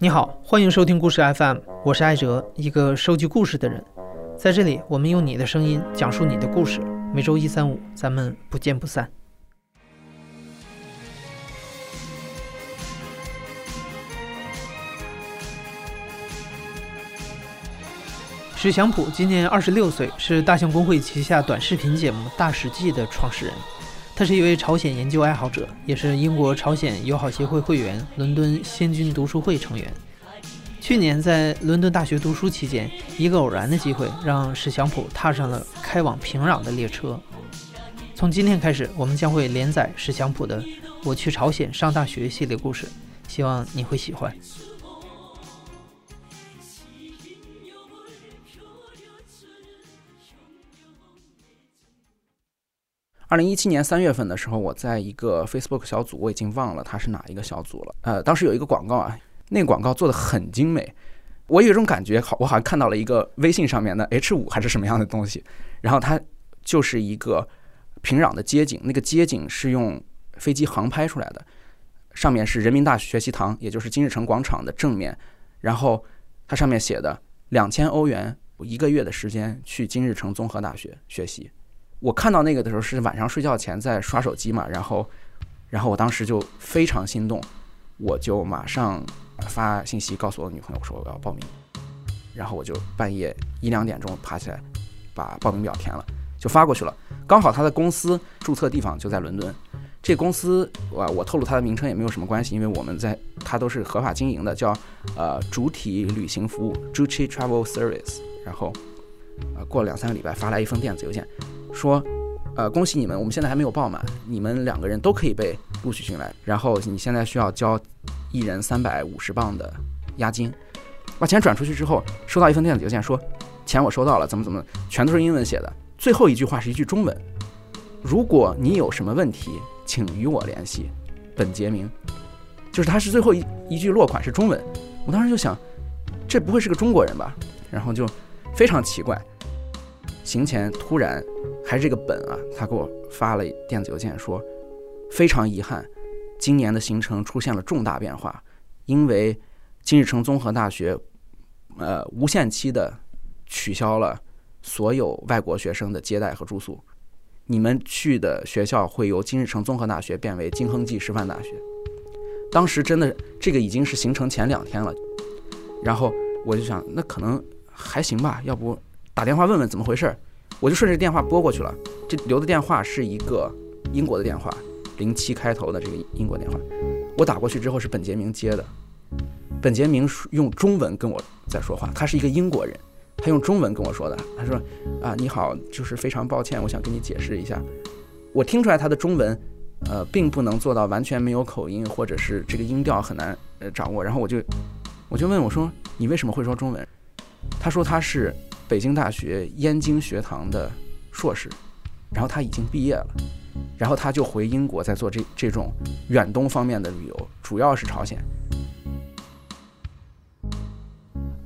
你好，欢迎收听故事 FM，我是艾哲，一个收集故事的人。在这里，我们用你的声音讲述你的故事。每周一、三、五，咱们不见不散。史祥普今年二十六岁，是大象公会旗下短视频节目《大史记》的创始人。他是一位朝鲜研究爱好者，也是英国朝鲜友好协会会员、伦敦先军读书会成员。去年在伦敦大学读书期间，一个偶然的机会让史祥普踏上了开往平壤的列车。从今天开始，我们将会连载史祥普的《我去朝鲜上大学》系列故事，希望你会喜欢。二零一七年三月份的时候，我在一个 Facebook 小组，我已经忘了它是哪一个小组了。呃，当时有一个广告啊，那个广告做的很精美，我有一种感觉，好，我好像看到了一个微信上面的 H 五还是什么样的东西，然后它就是一个平壤的街景，那个街景是用飞机航拍出来的，上面是人民大学习堂，也就是金日成广场的正面，然后它上面写的两千欧元一个月的时间去金日成综合大学学习。我看到那个的时候是晚上睡觉前在刷手机嘛，然后，然后我当时就非常心动，我就马上发信息告诉我女朋友说我要报名，然后我就半夜一两点钟爬起来把报名表填了，就发过去了。刚好他的公司注册地方就在伦敦，这公司我我透露他的名称也没有什么关系，因为我们在他都是合法经营的，叫呃主体旅行服务 Juchi Travel Service，然后呃过了两三个礼拜发来一封电子邮件。说，呃，恭喜你们，我们现在还没有报满，你们两个人都可以被录取进来。然后你现在需要交一人三百五十磅的押金。把钱转出去之后，收到一份电子邮件，说钱我收到了，怎么怎么，全都是英文写的。最后一句话是一句中文：如果你有什么问题，请与我联系。本杰明，就是他是最后一一句落款是中文。我当时就想，这不会是个中国人吧？然后就非常奇怪。行前突然，还是这个本啊，他给我发了电子邮件说，非常遗憾，今年的行程出现了重大变化，因为金日成综合大学，呃，无限期的取消了所有外国学生的接待和住宿，你们去的学校会由金日成综合大学变为金亨济师范大学。当时真的这个已经是行程前两天了，然后我就想，那可能还行吧，要不。打电话问问怎么回事儿，我就顺着电话拨过去了。这留的电话是一个英国的电话，零七开头的这个英国电话。我打过去之后是本杰明接的，本杰明用中文跟我在说话。他是一个英国人，他用中文跟我说的。他说：“啊，你好，就是非常抱歉，我想跟你解释一下。我听出来他的中文，呃，并不能做到完全没有口音，或者是这个音调很难呃掌握。然后我就我就问我说：你为什么会说中文？他说他是。”北京大学燕京学堂的硕士，然后他已经毕业了，然后他就回英国在做这这种远东方面的旅游，主要是朝鲜。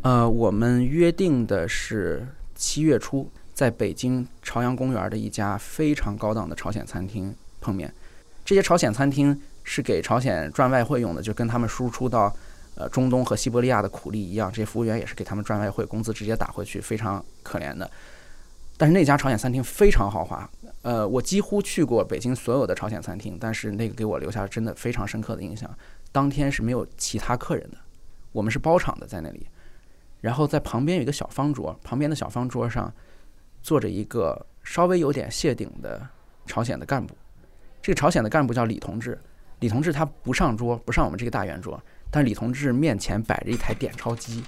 呃，我们约定的是七月初在北京朝阳公园的一家非常高档的朝鲜餐厅碰面。这些朝鲜餐厅是给朝鲜赚外汇用的，就跟他们输出到。呃，中东和西伯利亚的苦力一样，这些服务员也是给他们赚外汇，工资直接打回去，非常可怜的。但是那家朝鲜餐厅非常豪华，呃，我几乎去过北京所有的朝鲜餐厅，但是那个给我留下真的非常深刻的印象。当天是没有其他客人的，我们是包场的在那里。然后在旁边有一个小方桌，旁边的小方桌上坐着一个稍微有点谢顶的朝鲜的干部。这个朝鲜的干部叫李同志，李同志他不上桌，不上我们这个大圆桌。但李同志面前摆着一台点钞机，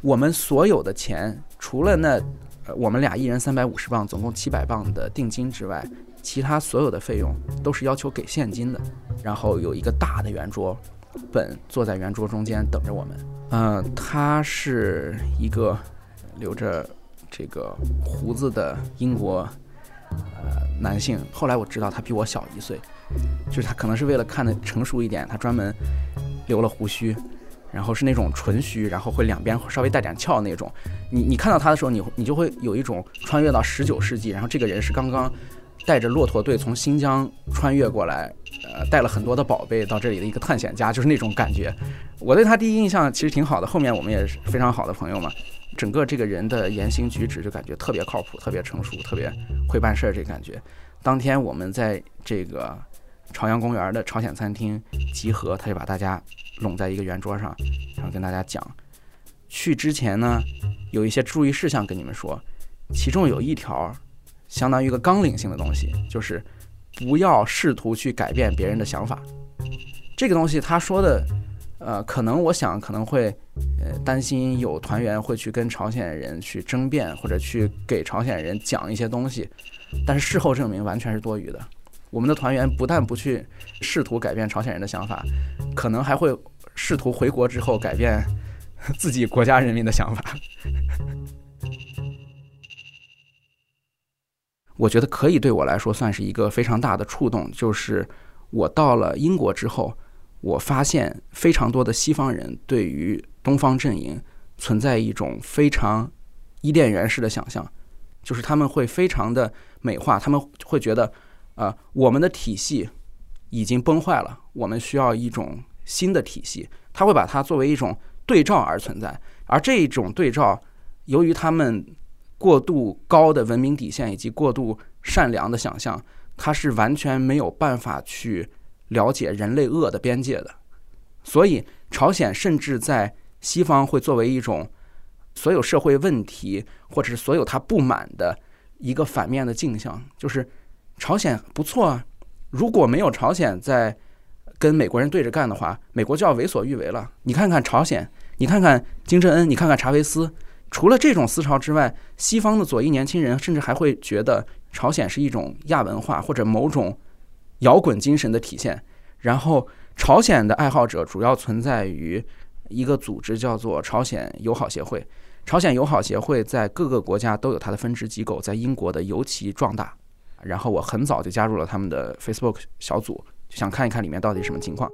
我们所有的钱除了那，呃，我们俩一人三百五十磅，总共七百磅的定金之外，其他所有的费用都是要求给现金的。然后有一个大的圆桌，本坐在圆桌中间等着我们。嗯，他是一个留着这个胡子的英国呃男性。后来我知道他比我小一岁，就是他可能是为了看的成熟一点，他专门。留了胡须，然后是那种纯须，然后会两边稍微带点翘那种。你你看到他的时候，你你就会有一种穿越到十九世纪，然后这个人是刚刚带着骆驼队从新疆穿越过来，呃，带了很多的宝贝到这里的一个探险家，就是那种感觉。我对他第一印象其实挺好的，后面我们也是非常好的朋友嘛。整个这个人的言行举止就感觉特别靠谱，特别成熟，特别会办事儿，这感觉。当天我们在这个朝阳公园的朝鲜餐厅集合，他就把大家拢在一个圆桌上，然后跟大家讲，去之前呢有一些注意事项跟你们说，其中有一条。相当于一个纲领性的东西，就是不要试图去改变别人的想法。这个东西他说的，呃，可能我想可能会，呃，担心有团员会去跟朝鲜人去争辩，或者去给朝鲜人讲一些东西。但是事后证明完全是多余的。我们的团员不但不去试图改变朝鲜人的想法，可能还会试图回国之后改变 自己国家人民的想法。我觉得可以对我来说算是一个非常大的触动，就是我到了英国之后，我发现非常多的西方人对于东方阵营存在一种非常伊甸园式的想象，就是他们会非常的美化，他们会觉得，呃，我们的体系已经崩坏了，我们需要一种新的体系，他会把它作为一种对照而存在，而这种对照，由于他们。过度高的文明底线以及过度善良的想象，它是完全没有办法去了解人类恶的边界的。所以，朝鲜甚至在西方会作为一种所有社会问题或者是所有他不满的一个反面的镜像，就是朝鲜不错啊。如果没有朝鲜在跟美国人对着干的话，美国就要为所欲为了。你看看朝鲜，你看看金正恩，你看看查韦斯。除了这种思潮之外，西方的左翼年轻人甚至还会觉得朝鲜是一种亚文化或者某种摇滚精神的体现。然后，朝鲜的爱好者主要存在于一个组织，叫做朝鲜友好协会。朝鲜友好协会在各个国家都有它的分支机构，在英国的尤其壮大。然后，我很早就加入了他们的 Facebook 小组，就想看一看里面到底什么情况。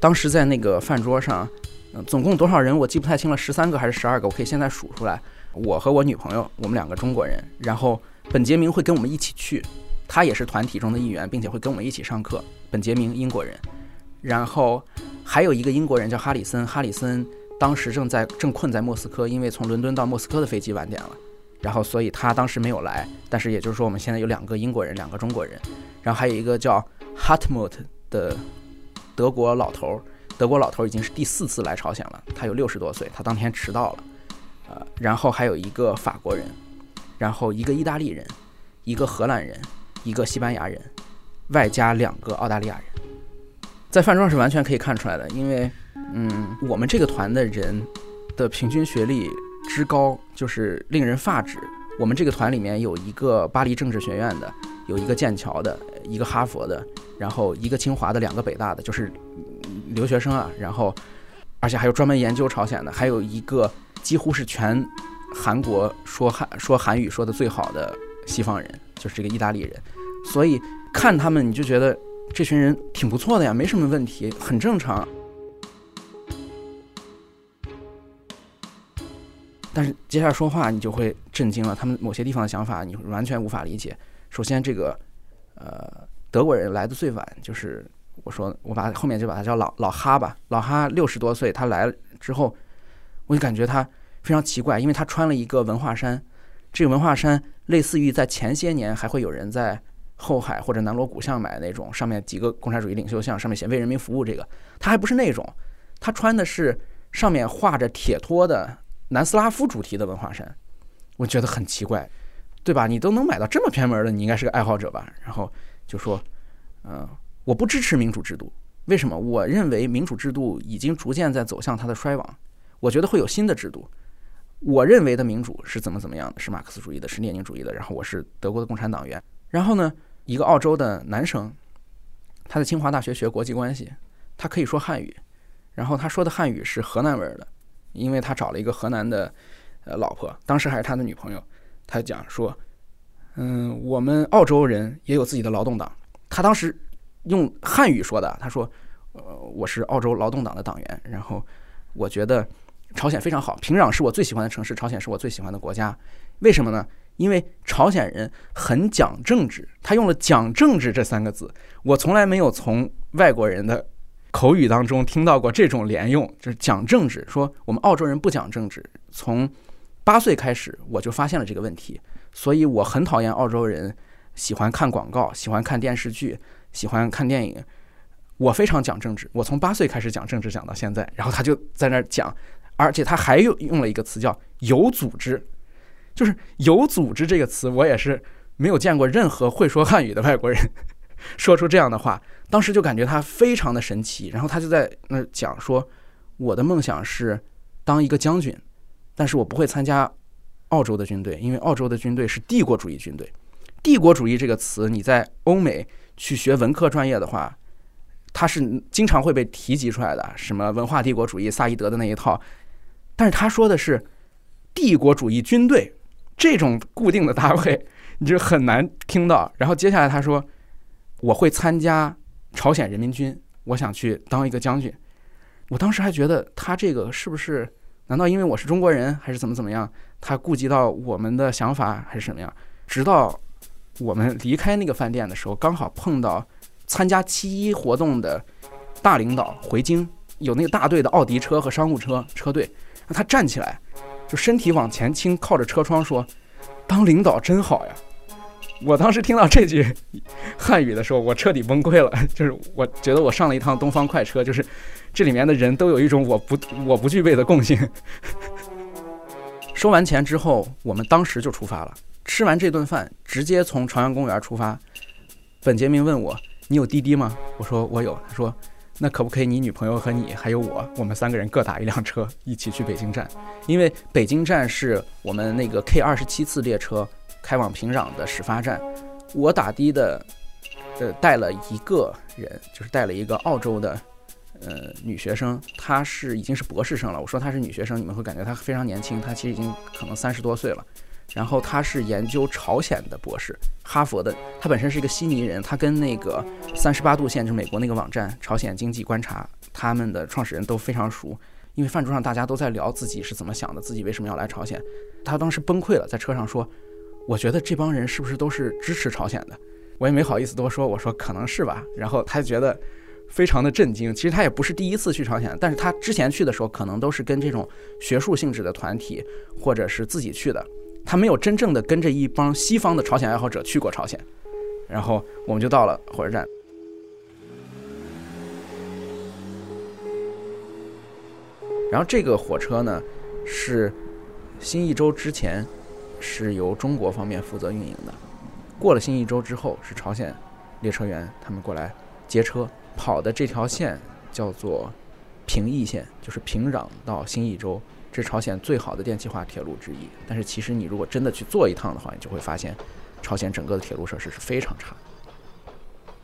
当时在那个饭桌上。嗯总共多少人我记不太清了，十三个还是十二个？我可以现在数出来。我和我女朋友，我们两个中国人，然后本杰明会跟我们一起去，他也是团体中的一员，并且会跟我们一起上课。本杰明英国人，然后还有一个英国人叫哈里森，哈里森当时正在正困在莫斯科，因为从伦敦到莫斯科的飞机晚点了，然后所以他当时没有来。但是也就是说，我们现在有两个英国人，两个中国人，然后还有一个叫 Hartmut 的德国老头。德国老头已经是第四次来朝鲜了，他有六十多岁，他当天迟到了，呃，然后还有一个法国人，然后一个意大利人，一个荷兰人，一个西班牙人，外加两个澳大利亚人，在饭桌上是完全可以看出来的，因为，嗯，我们这个团的人的平均学历之高，就是令人发指。我们这个团里面有一个巴黎政治学院的，有一个剑桥的，一个哈佛的，然后一个清华的，两个北大的，就是。留学生啊，然后，而且还有专门研究朝鲜的，还有一个几乎是全韩国说韩说韩语说的最好的西方人，就是这个意大利人。所以看他们，你就觉得这群人挺不错的呀，没什么问题，很正常。但是接下来说话，你就会震惊了，他们某些地方的想法，你完全无法理解。首先，这个呃，德国人来的最晚，就是。我说，我把后面就把他叫老老哈吧。老哈六十多岁，他来了之后，我就感觉他非常奇怪，因为他穿了一个文化衫。这个文化衫类似于在前些年还会有人在后海或者南锣鼓巷买那种，上面几个共产主义领袖像，上面写“为人民服务”这个。他还不是那种，他穿的是上面画着铁托的南斯拉夫主题的文化衫。我觉得很奇怪，对吧？你都能买到这么偏门的，你应该是个爱好者吧？然后就说，嗯。我不支持民主制度，为什么？我认为民主制度已经逐渐在走向它的衰亡。我觉得会有新的制度。我认为的民主是怎么怎么样的？是马克思主义的，是列宁主义的。然后我是德国的共产党员。然后呢，一个澳洲的男生，他在清华大学学国际关系，他可以说汉语。然后他说的汉语是河南味儿的，因为他找了一个河南的呃老婆，当时还是他的女朋友。他讲说，嗯，我们澳洲人也有自己的劳动党。他当时。用汉语说的，他说：“呃，我是澳洲劳动党的党员，然后我觉得朝鲜非常好，平壤是我最喜欢的城市，朝鲜是我最喜欢的国家。为什么呢？因为朝鲜人很讲政治，他用了“讲政治”这三个字，我从来没有从外国人的口语当中听到过这种连用，就是讲政治。说我们澳洲人不讲政治，从八岁开始我就发现了这个问题，所以我很讨厌澳洲人喜欢看广告、喜欢看电视剧、喜欢看电影。我非常讲政治，我从八岁开始讲政治讲到现在，然后他就在那儿讲，而且他还用用了一个词叫“有组织”。就是有组织这个词，我也是没有见过任何会说汉语的外国人说出这样的话。当时就感觉他非常的神奇。然后他就在那讲说：“我的梦想是当一个将军，但是我不会参加澳洲的军队，因为澳洲的军队是帝国主义军队。帝国主义这个词，你在欧美去学文科专业的话，它是经常会被提及出来的，什么文化帝国主义、萨义德的那一套。但是他说的是帝国主义军队。”这种固定的搭配，你就很难听到。然后接下来他说：“我会参加朝鲜人民军，我想去当一个将军。”我当时还觉得他这个是不是？难道因为我是中国人，还是怎么怎么样？他顾及到我们的想法，还是什么样？直到我们离开那个饭店的时候，刚好碰到参加七一活动的大领导回京，有那个大队的奥迪车和商务车车队，他站起来。就身体往前倾，靠着车窗说：“当领导真好呀！”我当时听到这句汉语的时候，我彻底崩溃了。就是我觉得我上了一趟东方快车，就是这里面的人都有一种我不我不具备的共性。收完钱之后，我们当时就出发了。吃完这顿饭，直接从朝阳公园出发。本杰明问我：“你有滴滴吗？”我说：“我有。”他说。那可不可以？你女朋友和你还有我，我们三个人各打一辆车，一起去北京站。因为北京站是我们那个 K 二十七次列车开往平壤的始发站。我打的的，呃，带了一个人，就是带了一个澳洲的，呃，女学生，她是已经是博士生了。我说她是女学生，你们会感觉她非常年轻，她其实已经可能三十多岁了。然后她是研究朝鲜的博士，哈佛的。她本身是一个悉尼人，她跟那个三十八度线，就是美国那个网站《朝鲜经济观察》，他们的创始人都非常熟。因为饭桌上大家都在聊自己是怎么想的，自己为什么要来朝鲜。她当时崩溃了，在车上说：“我觉得这帮人是不是都是支持朝鲜的？”我也没好意思多说，我说可能是吧。然后他觉得非常的震惊。其实他也不是第一次去朝鲜，但是他之前去的时候，可能都是跟这种学术性质的团体，或者是自己去的。他没有真正的跟着一帮西方的朝鲜爱好者去过朝鲜，然后我们就到了火车站。然后这个火车呢，是新一周之前是由中国方面负责运营的，过了新义州之后是朝鲜列车员他们过来接车，跑的这条线叫做平义线，就是平壤到新义州。是朝鲜最好的电气化铁路之一，但是其实你如果真的去坐一趟的话，你就会发现，朝鲜整个的铁路设施是非常差。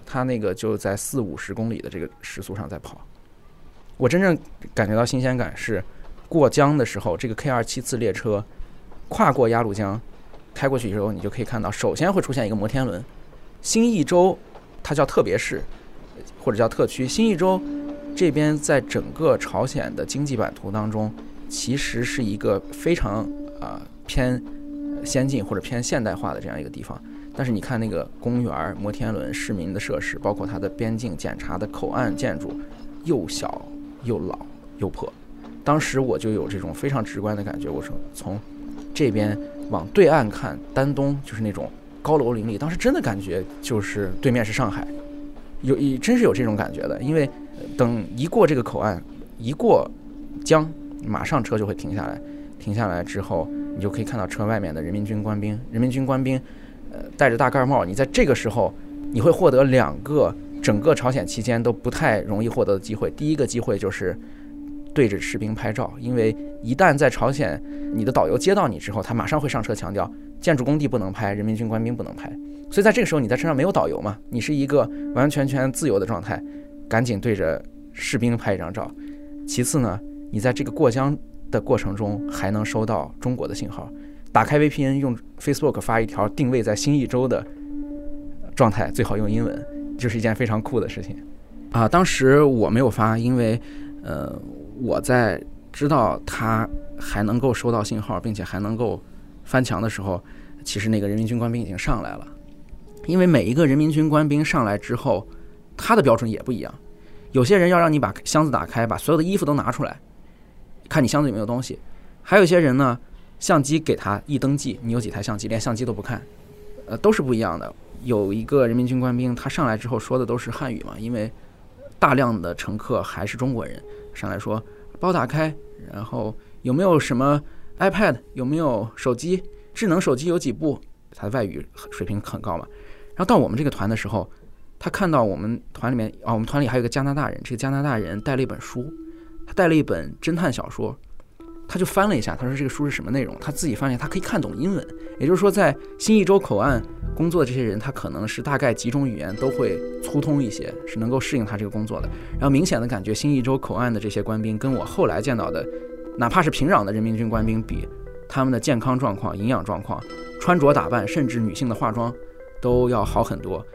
它那个就在四五十公里的这个时速上在跑。我真正感觉到新鲜感是过江的时候，这个 K 二七次列车跨过鸭绿江，开过去之后，你就可以看到，首先会出现一个摩天轮。新义州它叫特别市或者叫特区，新义州这边在整个朝鲜的经济版图当中。其实是一个非常啊偏先进或者偏现代化的这样一个地方，但是你看那个公园、摩天轮、市民的设施，包括它的边境检查的口岸建筑，又小又老又破。当时我就有这种非常直观的感觉，我说从这边往对岸看，丹东就是那种高楼林立，当时真的感觉就是对面是上海，有一真是有这种感觉的，因为等一过这个口岸，一过江。马上车就会停下来，停下来之后，你就可以看到车外面的人民军官兵。人民军官兵，呃，戴着大盖帽。你在这个时候，你会获得两个整个朝鲜期间都不太容易获得的机会。第一个机会就是对着士兵拍照，因为一旦在朝鲜，你的导游接到你之后，他马上会上车强调，建筑工地不能拍，人民军官兵不能拍。所以在这个时候，你在车上没有导游嘛，你是一个完完全全自由的状态，赶紧对着士兵拍一张照。其次呢？你在这个过江的过程中还能收到中国的信号，打开 VPN 用 Facebook 发一条定位在新义州的状态，最好用英文，就是一件非常酷的事情啊！当时我没有发，因为呃我在知道他还能够收到信号，并且还能够翻墙的时候，其实那个人民军官兵已经上来了。因为每一个人民军官兵上来之后，他的标准也不一样。有些人要让你把箱子打开，把所有的衣服都拿出来，看你箱子有没有东西；还有一些人呢，相机给他一登记，你有几台相机，连相机都不看，呃，都是不一样的。有一个人民军官兵，他上来之后说的都是汉语嘛，因为大量的乘客还是中国人，上来说包打开，然后有没有什么 iPad，有没有手机，智能手机有几部，他的外语水平很高嘛。然后到我们这个团的时候，他看到我们团里面啊，我们团里还有个加拿大人，这个加拿大人带了一本书，他带了一本侦探小说，他就翻了一下，他说这个书是什么内容？他自己翻了，他可以看懂英文，也就是说，在新义州口岸工作的这些人，他可能是大概几种语言都会粗通一些，是能够适应他这个工作的。然后明显的感觉，新义州口岸的这些官兵跟我后来见到的，哪怕是平壤的人民军官兵比，他们的健康状况、营养状况、穿着打扮，甚至女性的化妆。都要好很多。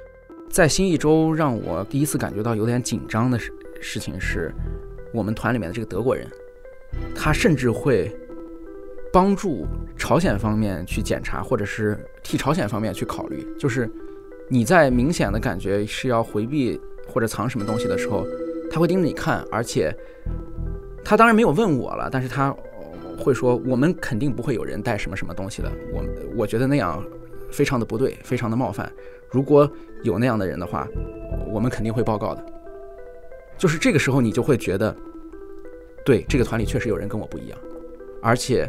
在新一周，让我第一次感觉到有点紧张的事事情是，我们团里面的这个德国人，他甚至会帮助朝鲜方面去检查，或者是替朝鲜方面去考虑。就是你在明显的感觉是要回避或者藏什么东西的时候，他会盯着你看，而且他当然没有问我了，但是他会说我们肯定不会有人带什么什么东西的。我我觉得那样。非常的不对，非常的冒犯。如果有那样的人的话，我们肯定会报告的。就是这个时候，你就会觉得，对这个团里确实有人跟我不一样，而且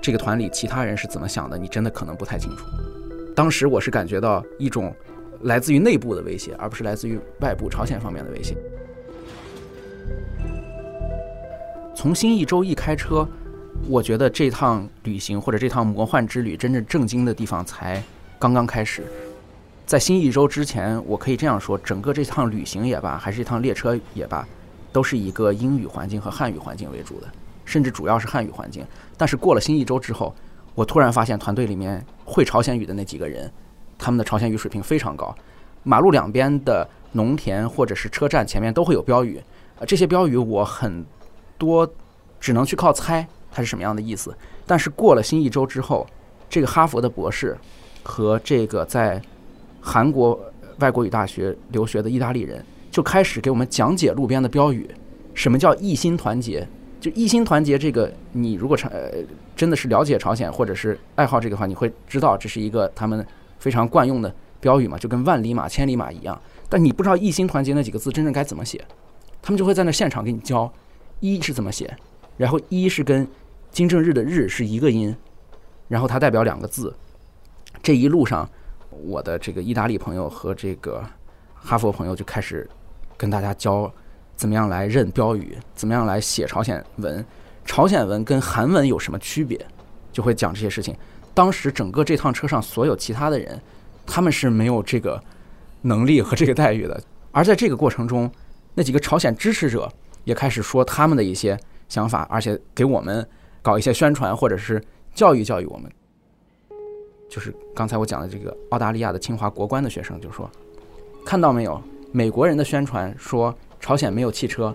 这个团里其他人是怎么想的，你真的可能不太清楚。当时我是感觉到一种来自于内部的威胁，而不是来自于外部朝鲜方面的威胁。从新义州一开车，我觉得这趟旅行或者这趟魔幻之旅真正震惊的地方才。刚刚开始，在新一周之前，我可以这样说：整个这趟旅行也罢，还是一趟列车也罢，都是一个英语环境和汉语环境为主的，甚至主要是汉语环境。但是过了新一周之后，我突然发现团队里面会朝鲜语的那几个人，他们的朝鲜语水平非常高。马路两边的农田或者是车站前面都会有标语，啊，这些标语我很多只能去靠猜它是什么样的意思。但是过了新一周之后，这个哈佛的博士。和这个在韩国外国语大学留学的意大利人就开始给我们讲解路边的标语，什么叫一心团结？就一心团结这个，你如果朝呃真的是了解朝鲜或者是爱好这个话，你会知道这是一个他们非常惯用的标语嘛，就跟万里马、千里马一样。但你不知道一心团结那几个字真正该怎么写，他们就会在那现场给你教一是怎么写，然后一是跟金正日的日是一个音，然后它代表两个字。这一路上，我的这个意大利朋友和这个哈佛朋友就开始跟大家教怎么样来认标语，怎么样来写朝鲜文，朝鲜文跟韩文有什么区别，就会讲这些事情。当时整个这趟车上所有其他的人，他们是没有这个能力和这个待遇的。而在这个过程中，那几个朝鲜支持者也开始说他们的一些想法，而且给我们搞一些宣传，或者是教育教育我们。就是刚才我讲的这个澳大利亚的清华国关的学生就说：“看到没有？美国人的宣传说朝鲜没有汽车，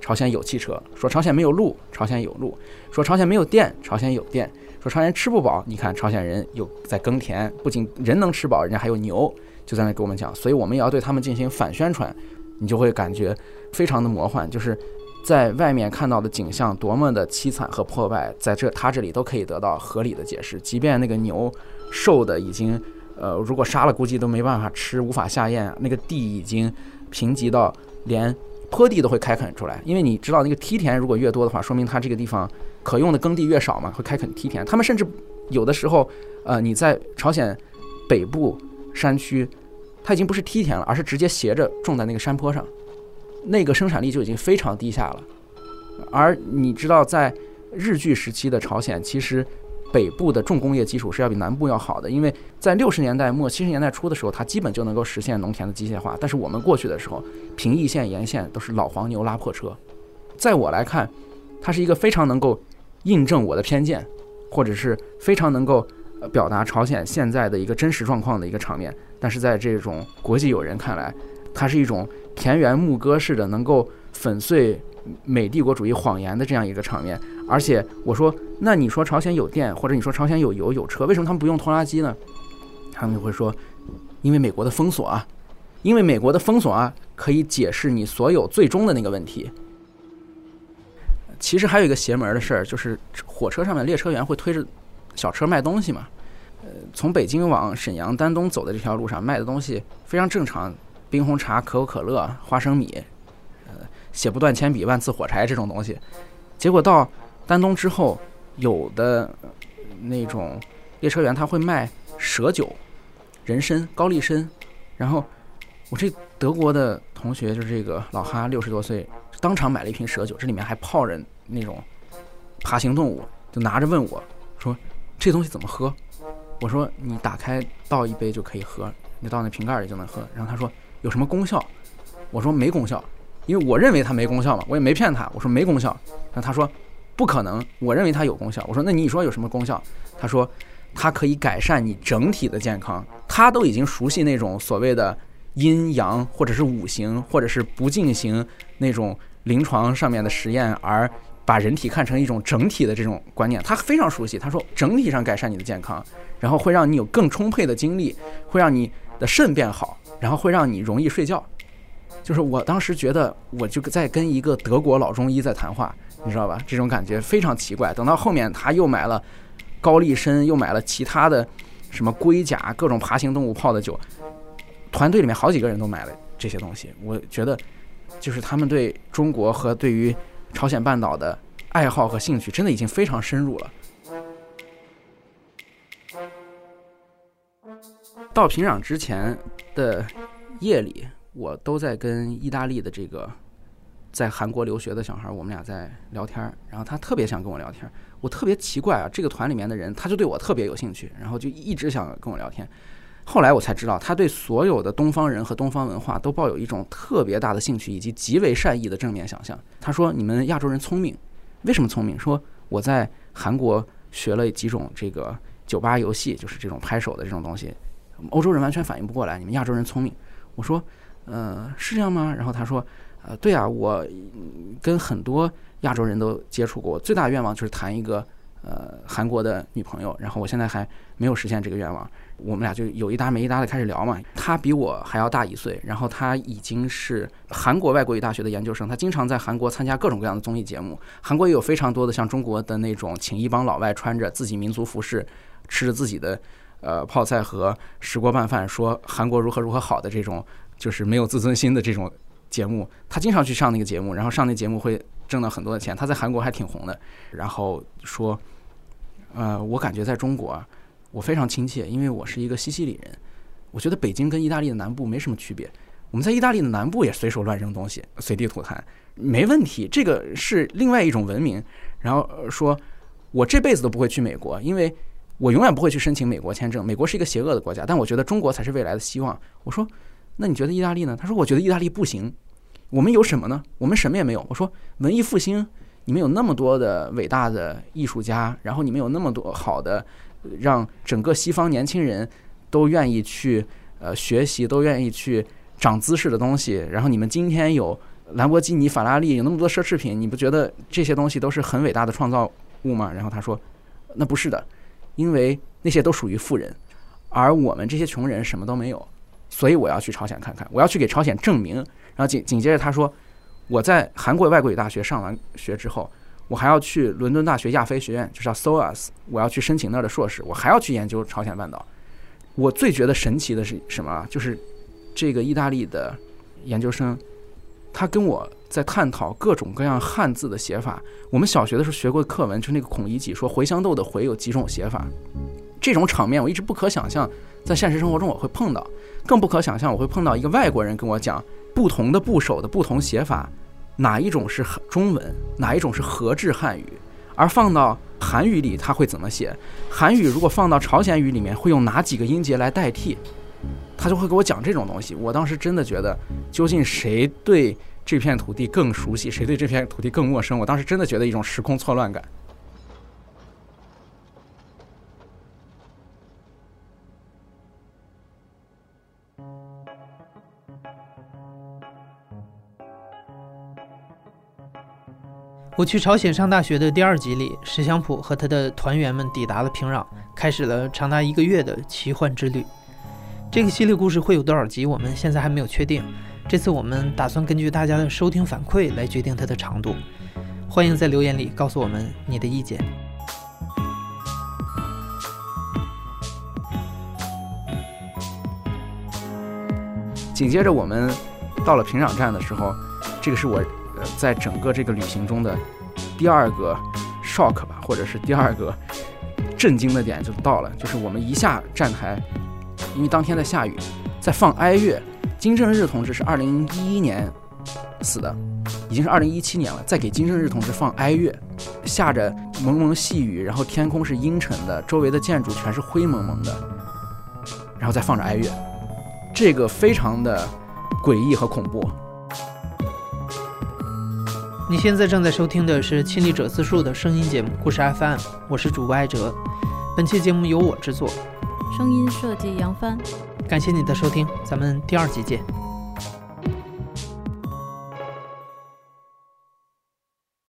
朝鲜有汽车；说朝鲜没有路，朝鲜有路；说朝鲜没有电，朝鲜有电；说朝鲜吃不饱，你看朝鲜人有在耕田，不仅人能吃饱，人家还有牛，就在那给我们讲。所以我们也要对他们进行反宣传，你就会感觉非常的魔幻，就是。”在外面看到的景象多么的凄惨和破败，在这他这里都可以得到合理的解释。即便那个牛瘦的已经，呃，如果杀了估计都没办法吃，无法下咽。那个地已经贫瘠到连坡地都会开垦出来，因为你知道那个梯田如果越多的话，说明它这个地方可用的耕地越少嘛，会开垦梯田。他们甚至有的时候，呃，你在朝鲜北部山区，它已经不是梯田了，而是直接斜着种在那个山坡上。那个生产力就已经非常低下了，而你知道，在日据时期的朝鲜，其实北部的重工业基础是要比南部要好的，因为在六十年代末七十年代初的时候，它基本就能够实现农田的机械化。但是我们过去的时候，平邑线沿线都是老黄牛拉破车。在我来看，它是一个非常能够印证我的偏见，或者是非常能够表达朝鲜现在的一个真实状况的一个场面。但是在这种国际友人看来，它是一种。田园牧歌式的，能够粉碎美帝国主义谎言的这样一个场面。而且我说，那你说朝鲜有电，或者你说朝鲜有油有车，为什么他们不用拖拉机呢？他们就会说，因为美国的封锁啊，因为美国的封锁啊，可以解释你所有最终的那个问题。其实还有一个邪门的事儿，就是火车上面列车员会推着小车卖东西嘛。呃，从北京往沈阳、丹东走的这条路上卖的东西非常正常，冰红茶、可口可乐、花生米，写不断铅笔、万次火柴这种东西。结果到丹东之后，有的那种列车员他会卖蛇酒、人参、高丽参，然后我这德国的同学就是这个老哈，六十多岁，当场买了一瓶蛇酒，这里面还泡着那种爬行动物，就拿着问我说：“这东西怎么喝？”我说：“你打开倒一杯就可以喝，你倒那瓶盖里就能喝。”然后他说：“有什么功效？”我说：“没功效，因为我认为它没功效嘛，我也没骗他。我说没功效。那他说不可能，我认为它有功效。我说那你说有什么功效？他说它可以改善你整体的健康。他都已经熟悉那种所谓的阴阳，或者是五行，或者是不进行那种临床上面的实验而。把人体看成一种整体的这种观念，他非常熟悉。他说，整体上改善你的健康，然后会让你有更充沛的精力，会让你的肾变好，然后会让你容易睡觉。就是我当时觉得，我就在跟一个德国老中医在谈话，你知道吧？这种感觉非常奇怪。等到后面他又买了高丽参，又买了其他的什么龟甲、各种爬行动物泡的酒，团队里面好几个人都买了这些东西。我觉得，就是他们对中国和对于。朝鲜半岛的爱好和兴趣真的已经非常深入了。到平壤之前的夜里，我都在跟意大利的这个在韩国留学的小孩，我们俩在聊天儿然后他特别想跟我聊天我特别奇怪啊，这个团里面的人他就对我特别有兴趣，然后就一直想跟我聊天。后来我才知道，他对所有的东方人和东方文化都抱有一种特别大的兴趣，以及极为善意的正面想象。他说：“你们亚洲人聪明，为什么聪明？说我在韩国学了几种这个酒吧游戏，就是这种拍手的这种东西，欧洲人完全反应不过来。你们亚洲人聪明。”我说：“呃，是这样吗？”然后他说：“呃，对啊，我跟很多亚洲人都接触过，最大的愿望就是谈一个呃韩国的女朋友，然后我现在还没有实现这个愿望。”我们俩就有一搭没一搭的开始聊嘛。他比我还要大一岁，然后他已经是韩国外国语大学的研究生，他经常在韩国参加各种各样的综艺节目。韩国也有非常多的像中国的那种，请一帮老外穿着自己民族服饰，吃着自己的呃泡菜和石锅拌饭，说韩国如何如何好的这种，就是没有自尊心的这种节目。他经常去上那个节目，然后上那节目会挣到很多的钱。他在韩国还挺红的。然后说，呃，我感觉在中国。我非常亲切，因为我是一个西西里人。我觉得北京跟意大利的南部没什么区别。我们在意大利的南部也随手乱扔东西，随地吐痰，没问题。这个是另外一种文明。然后说，我这辈子都不会去美国，因为我永远不会去申请美国签证。美国是一个邪恶的国家，但我觉得中国才是未来的希望。我说，那你觉得意大利呢？他说，我觉得意大利不行。我们有什么呢？我们什么也没有。我说，文艺复兴，你们有那么多的伟大的艺术家，然后你们有那么多好的。让整个西方年轻人都愿意去呃学习，都愿意去长姿势的东西。然后你们今天有兰博基尼、法拉利，有那么多奢侈品，你不觉得这些东西都是很伟大的创造物吗？然后他说，那不是的，因为那些都属于富人，而我们这些穷人什么都没有。所以我要去朝鲜看看，我要去给朝鲜证明。然后紧紧接着他说，我在韩国外国语大学上完学之后。我还要去伦敦大学亚非学院，就叫 SOAS，我要去申请那儿的硕士。我还要去研究朝鲜半岛。我最觉得神奇的是什么？就是这个意大利的研究生，他跟我在探讨各种各样汉字的写法。我们小学的时候学过课文，就是那个孔乙己说茴香豆的茴有几种写法。这种场面我一直不可想象，在现实生活中我会碰到，更不可想象我会碰到一个外国人跟我讲不同的部首的不同写法。哪一种是中文，哪一种是合制汉语，而放到韩语里，他会怎么写？韩语如果放到朝鲜语里面，会用哪几个音节来代替？他就会给我讲这种东西。我当时真的觉得，究竟谁对这片土地更熟悉，谁对这片土地更陌生？我当时真的觉得一种时空错乱感。我去朝鲜上大学的第二集里，石祥普和他的团员们抵达了平壤，开始了长达一个月的奇幻之旅。这个系列故事会有多少集，我们现在还没有确定。这次我们打算根据大家的收听反馈来决定它的长度。欢迎在留言里告诉我们你的意见。紧接着我们到了平壤站的时候，这个是我在整个这个旅行中的第二个 shock 吧，或者是第二个震惊的点就到了，就是我们一下站台，因为当天在下雨，在放哀乐。金正日同志是二零一一年死的，已经是二零一七年了，在给金正日同志放哀乐，下着蒙蒙细雨，然后天空是阴沉的，周围的建筑全是灰蒙蒙的，然后再放着哀乐。这个非常的诡异和恐怖。你现在正在收听的是亲历者自述的声音节目《故事 FM》，我是主播艾哲。本期节目由我制作，声音设计杨帆。感谢你的收听，咱们第二集见。